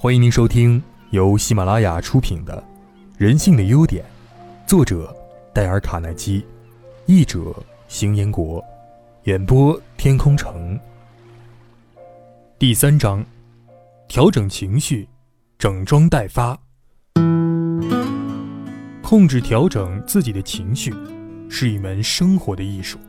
欢迎您收听由喜马拉雅出品的《人性的优点》，作者戴尔·卡耐基，译者邢彦国，演播天空城。第三章：调整情绪，整装待发。控制、调整自己的情绪，是一门生活的艺术。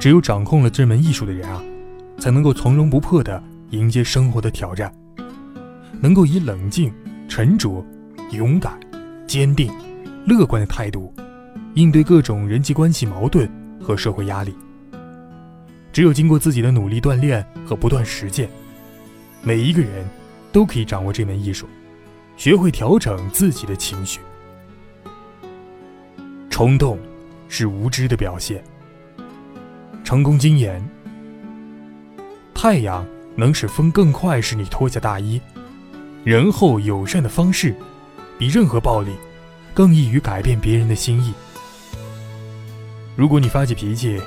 只有掌控了这门艺术的人啊，才能够从容不迫地迎接生活的挑战。能够以冷静、沉着、勇敢、坚定、乐观的态度应对各种人际关系矛盾和社会压力。只有经过自己的努力锻炼和不断实践，每一个人都可以掌握这门艺术，学会调整自己的情绪。冲动是无知的表现。成功经验：太阳能使风更快使你脱下大衣。仁厚友善的方式，比任何暴力更易于改变别人的心意。如果你发起脾气，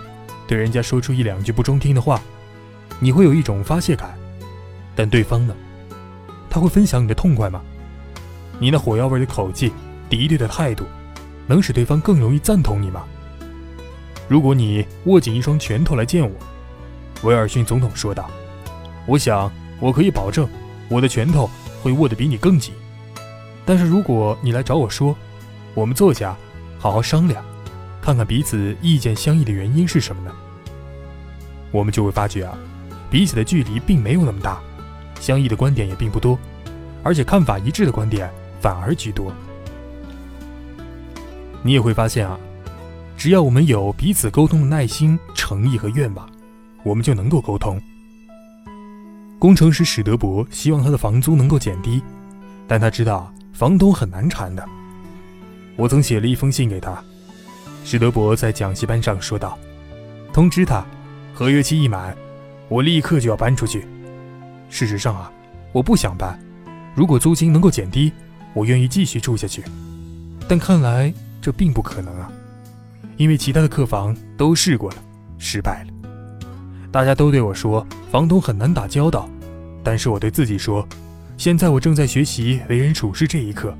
对人家说出一两句不中听的话，你会有一种发泄感，但对方呢？他会分享你的痛快吗？你那火药味的口气、敌对的态度，能使对方更容易赞同你吗？如果你握紧一双拳头来见我，威尔逊总统说道，我想我可以保证，我的拳头。会握得比你更紧，但是如果你来找我说，我们坐下，好好商量，看看彼此意见相异的原因是什么呢？我们就会发觉啊，彼此的距离并没有那么大，相异的观点也并不多，而且看法一致的观点反而居多。你也会发现啊，只要我们有彼此沟通的耐心、诚意和愿望，我们就能够沟通。工程师史德伯希望他的房租能够减低，但他知道房东很难缠的。我曾写了一封信给他，史德伯在讲习班上说道：“通知他，合约期一满，我立刻就要搬出去。事实上啊，我不想搬。如果租金能够减低，我愿意继续住下去。但看来这并不可能啊，因为其他的客房都试过了，失败了。大家都对我说，房东很难打交道。”但是我对自己说，现在我正在学习为人处事这一课，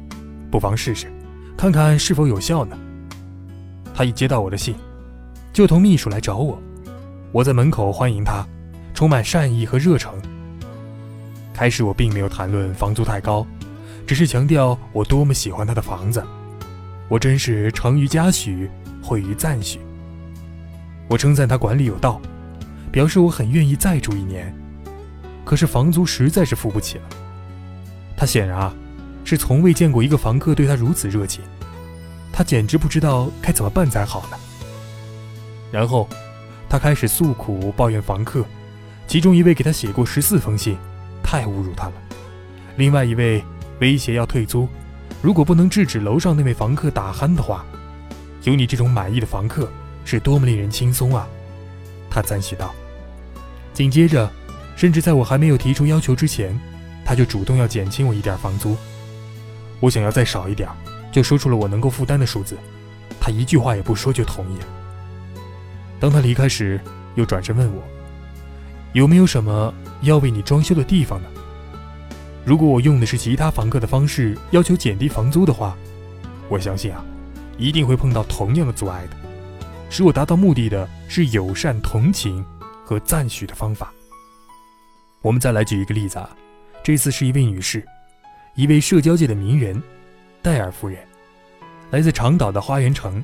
不妨试试，看看是否有效呢。他一接到我的信，就同秘书来找我，我在门口欢迎他，充满善意和热诚。开始我并没有谈论房租太高，只是强调我多么喜欢他的房子，我真是诚于嘉许，毁于赞许。我称赞他管理有道，表示我很愿意再住一年。可是房租实在是付不起了。他显然啊，是从未见过一个房客对他如此热情，他简直不知道该怎么办才好呢。然后，他开始诉苦抱怨房客，其中一位给他写过十四封信，太侮辱他了。另外一位威胁要退租，如果不能制止楼上那位房客打鼾的话，有你这种满意的房客是多么令人轻松啊！他赞许道。紧接着。甚至在我还没有提出要求之前，他就主动要减轻我一点房租。我想要再少一点，就说出了我能够负担的数字，他一句话也不说就同意了。当他离开时，又转身问我，有没有什么要为你装修的地方呢？如果我用的是其他房客的方式要求减低房租的话，我相信啊，一定会碰到同样的阻碍的。使我达到目的的是友善、同情和赞许的方法。我们再来举一个例子啊，这次是一位女士，一位社交界的名人，戴尔夫人，来自长岛的花园城。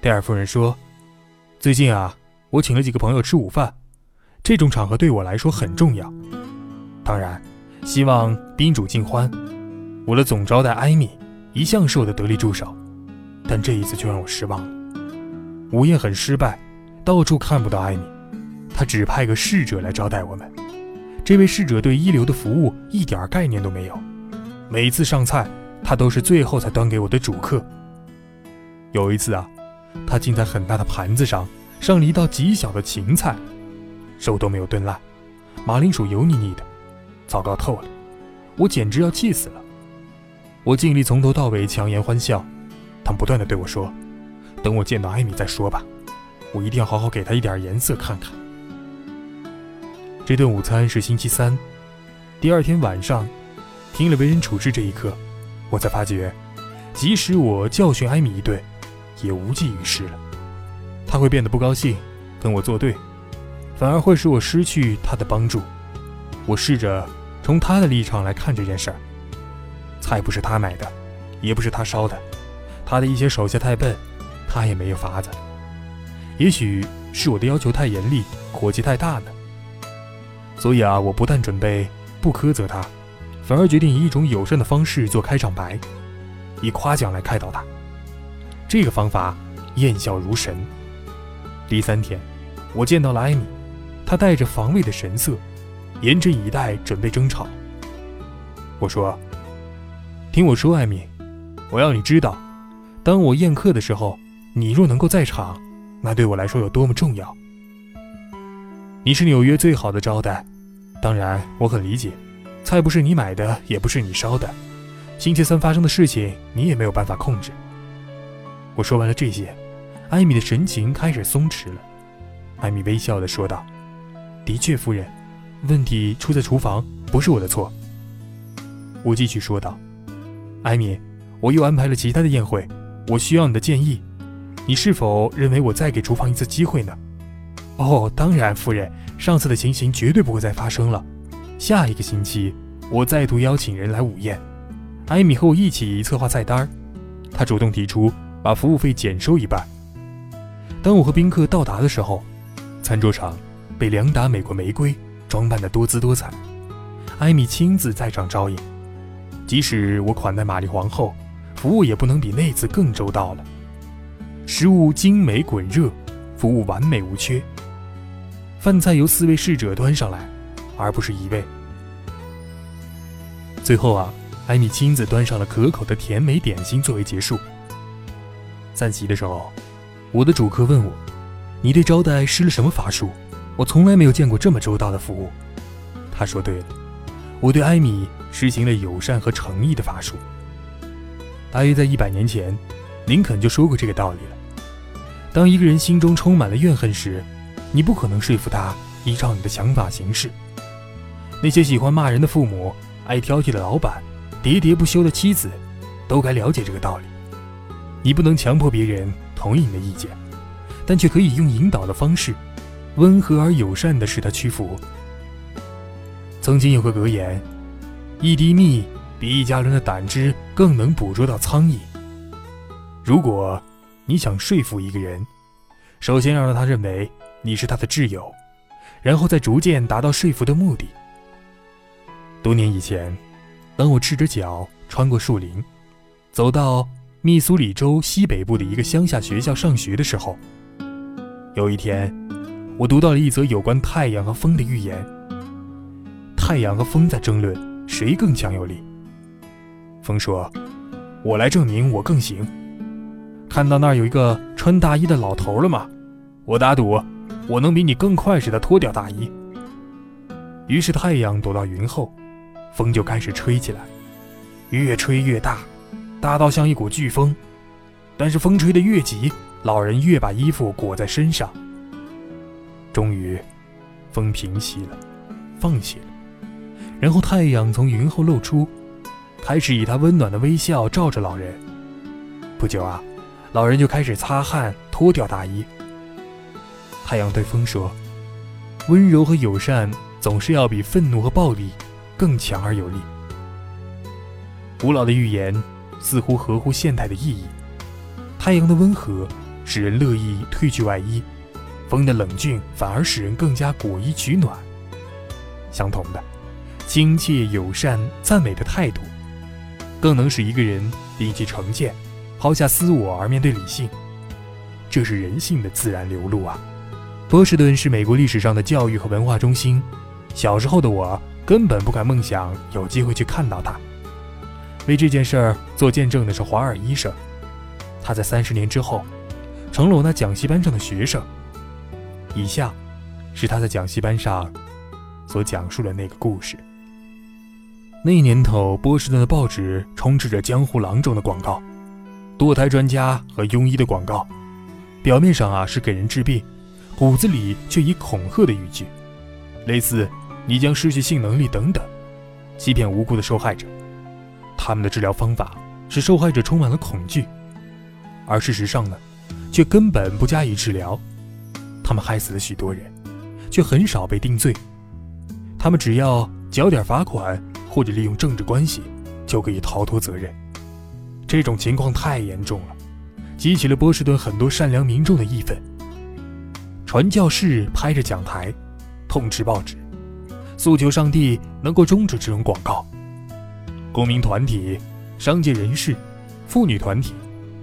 戴尔夫人说：“最近啊，我请了几个朋友吃午饭，这种场合对我来说很重要。当然，希望宾主尽欢。我的总招待艾米一向是我的得力助手，但这一次却让我失望了。午宴很失败，到处看不到艾米，他只派个侍者来招待我们。”这位侍者对一流的服务一点概念都没有，每次上菜，他都是最后才端给我的主客。有一次啊，他竟在很大的盘子上上了一道极小的芹菜，肉都没有炖烂，马铃薯油腻腻的，糟糕透了，我简直要气死了。我尽力从头到尾强颜欢笑，他不断的对我说：“等我见到艾米再说吧，我一定要好好给她一点颜色看看。”这顿午餐是星期三，第二天晚上，听了为人处事这一课，我才发觉，即使我教训艾米一顿，也无济于事了。他会变得不高兴，跟我作对，反而会使我失去他的帮助。我试着从他的立场来看这件事儿。菜不是他买的，也不是他烧的，他的一些手下太笨，他也没有法子。也许是我的要求太严厉，火气太大呢。所以啊，我不但准备不苛责他，反而决定以一种友善的方式做开场白，以夸奖来开导他。这个方法验效如神。第三天，我见到了艾米，她带着防卫的神色，严阵以待，准备争吵。我说：“听我说，艾米，我要你知道，当我宴客的时候，你若能够在场，那对我来说有多么重要。你是纽约最好的招待。”当然，我很理解，菜不是你买的，也不是你烧的。星期三发生的事情，你也没有办法控制。我说完了这些，艾米的神情开始松弛了。艾米微笑地说道：“的确，夫人，问题出在厨房，不是我的错。”我继续说道：“艾米，我又安排了其他的宴会，我需要你的建议。你是否认为我再给厨房一次机会呢？”“哦，当然，夫人。”上次的情形绝对不会再发生了。下一个星期，我再度邀请人来午宴，艾米和我一起策划菜单。他主动提出把服务费减收一半。当我和宾客到达的时候，餐桌上被两打美国玫瑰装扮得多姿多彩。艾米亲自在场招引，即使我款待玛丽皇后，服务也不能比那次更周到了。食物精美滚热，服务完美无缺。饭菜由四位侍者端上来，而不是一位。最后啊，艾米亲自端上了可口的甜美点心作为结束。散席的时候，我的主客问我：“你对招待施了什么法术？我从来没有见过这么周到的服务。”他说：“对了，我对艾米实行了友善和诚意的法术。大约在一百年前，林肯就说过这个道理了。当一个人心中充满了怨恨时，你不可能说服他依照你的想法行事。那些喜欢骂人的父母、爱挑剔的老板、喋喋不休的妻子，都该了解这个道理。你不能强迫别人同意你的意见，但却可以用引导的方式，温和而友善地使他屈服。曾经有个格言：“一滴蜜比一家人的胆汁更能捕捉到苍蝇。”如果你想说服一个人，首先要让他认为。你是他的挚友，然后再逐渐达到说服的目的。多年以前，当我赤着脚穿过树林，走到密苏里州西北部的一个乡下学校上学的时候，有一天，我读到了一则有关太阳和风的寓言。太阳和风在争论谁更强有力。风说：“我来证明我更行。看到那儿有一个穿大衣的老头了吗？我打赌。”我能比你更快使他脱掉大衣。于是太阳躲到云后，风就开始吹起来，越吹越大，大到像一股飓风。但是风吹得越急，老人越把衣服裹在身上。终于，风平息了，放弃了。然后太阳从云后露出，开始以他温暖的微笑照着老人。不久啊，老人就开始擦汗，脱掉大衣。太阳对风说：“温柔和友善总是要比愤怒和暴力更强而有力。”古老的预言似乎合乎现代的意义。太阳的温和使人乐意褪去外衣，风的冷峻反而使人更加裹衣取暖。相同的，亲切、友善、赞美的态度，更能使一个人摒弃成见，抛下私我而面对理性。这是人性的自然流露啊！波士顿是美国历史上的教育和文化中心。小时候的我根本不敢梦想有机会去看到它。为这件事儿做见证的是华尔医生，他在三十年之后成了我那讲习班上的学生。以下是他在讲习班上所讲述的那个故事。那年头，波士顿的报纸充斥着江湖郎中的广告、堕胎专家和庸医的广告，表面上啊是给人治病。骨子里却以恐吓的语句，类似“你将失去性能力”等等，欺骗无辜的受害者。他们的治疗方法使受害者充满了恐惧，而事实上呢，却根本不加以治疗。他们害死了许多人，却很少被定罪。他们只要缴点罚款，或者利用政治关系，就可以逃脱责任。这种情况太严重了，激起了波士顿很多善良民众的义愤。传教士拍着讲台，痛斥报纸，诉求上帝能够终止这种广告。公民团体、商界人士、妇女团体、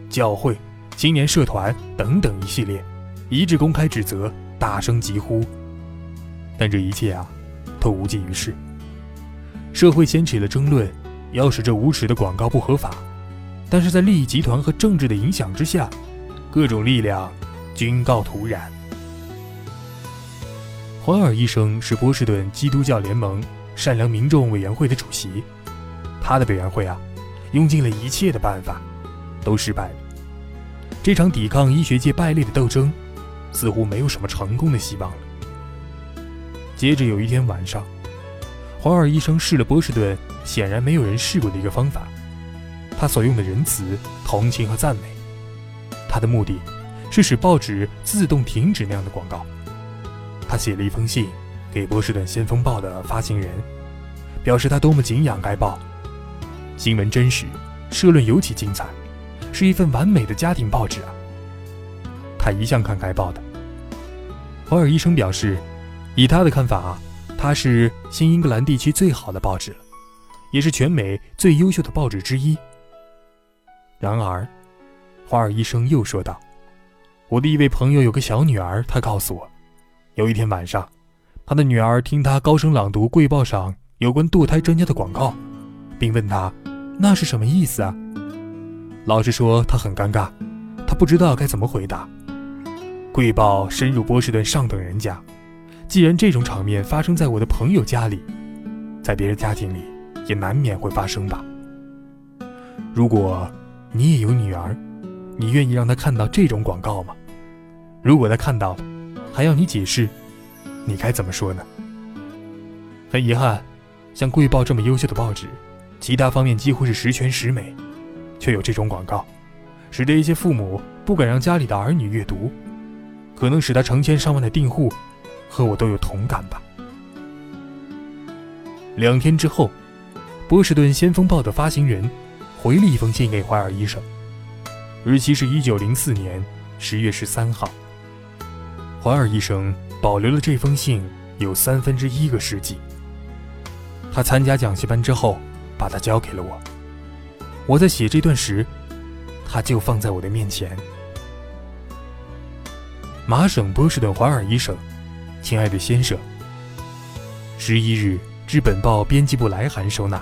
教会、青年社团等等一系列，一致公开指责，大声疾呼。但这一切啊，都无济于事。社会掀起了争论，要使这无耻的广告不合法。但是在利益集团和政治的影响之下，各种力量均告徒然。怀尔医生是波士顿基督教联盟善良民众委员会的主席。他的委员会啊，用尽了一切的办法，都失败了。这场抵抗医学界败类的斗争，似乎没有什么成功的希望了。接着有一天晚上，华尔医生试了波士顿显然没有人试过的一个方法。他所用的仁慈、同情和赞美，他的目的是使报纸自动停止那样的广告。他写了一封信给波士顿先锋报的发行人，表示他多么敬仰该报。新闻真实，社论尤其精彩，是一份完美的家庭报纸啊！他一向看该报的。华尔医生表示，以他的看法啊，它是新英格兰地区最好的报纸了，也是全美最优秀的报纸之一。然而，华尔医生又说道：“我的一位朋友有个小女儿，他告诉我，有一天晚上，他的女儿听他高声朗读《贵报》上有关堕胎专家的广告，并问他。”那是什么意思啊？老实说，他很尴尬，他不知道该怎么回答。贵报深入波士顿上等人家，既然这种场面发生在我的朋友家里，在别人家庭里也难免会发生吧。如果你也有女儿，你愿意让她看到这种广告吗？如果她看到了，还要你解释，你该怎么说呢？很遗憾，像贵报这么优秀的报纸。其他方面几乎是十全十美，却有这种广告，使得一些父母不敢让家里的儿女阅读，可能使他成千上万的订户和我都有同感吧。两天之后，波士顿先锋报的发行人回了一封信给怀尔医生，日期是一九零四年十月十三号。怀尔医生保留了这封信有三分之一个世纪。他参加讲习班之后。把它交给了我。我在写这段时，它就放在我的面前。麻省波士顿华尔医生，亲爱的先生，十一日至本报编辑部来函收纳，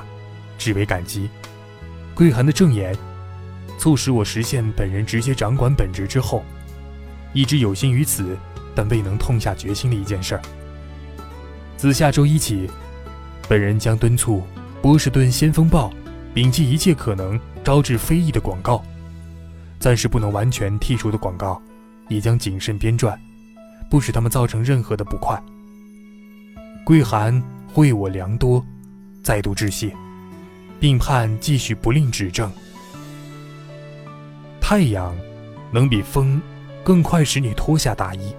至为感激。贵函的正言，促使我实现本人直接掌管本职之后，一直有心于此，但未能痛下决心的一件事儿。自下周一起，本人将敦促。波士顿先锋报摒弃一切可能招致非议的广告，暂时不能完全剔除的广告，也将谨慎编撰，不使他们造成任何的不快。贵函惠我良多，再度致谢，并盼继续不吝指正。太阳能比风更快使你脱下大衣，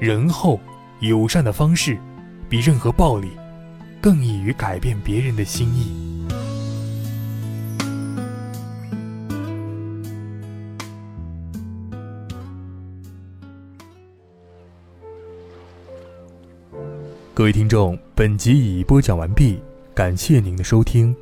仁厚友善的方式比任何暴力。更易于改变别人的心意。各位听众，本集已播讲完毕，感谢您的收听。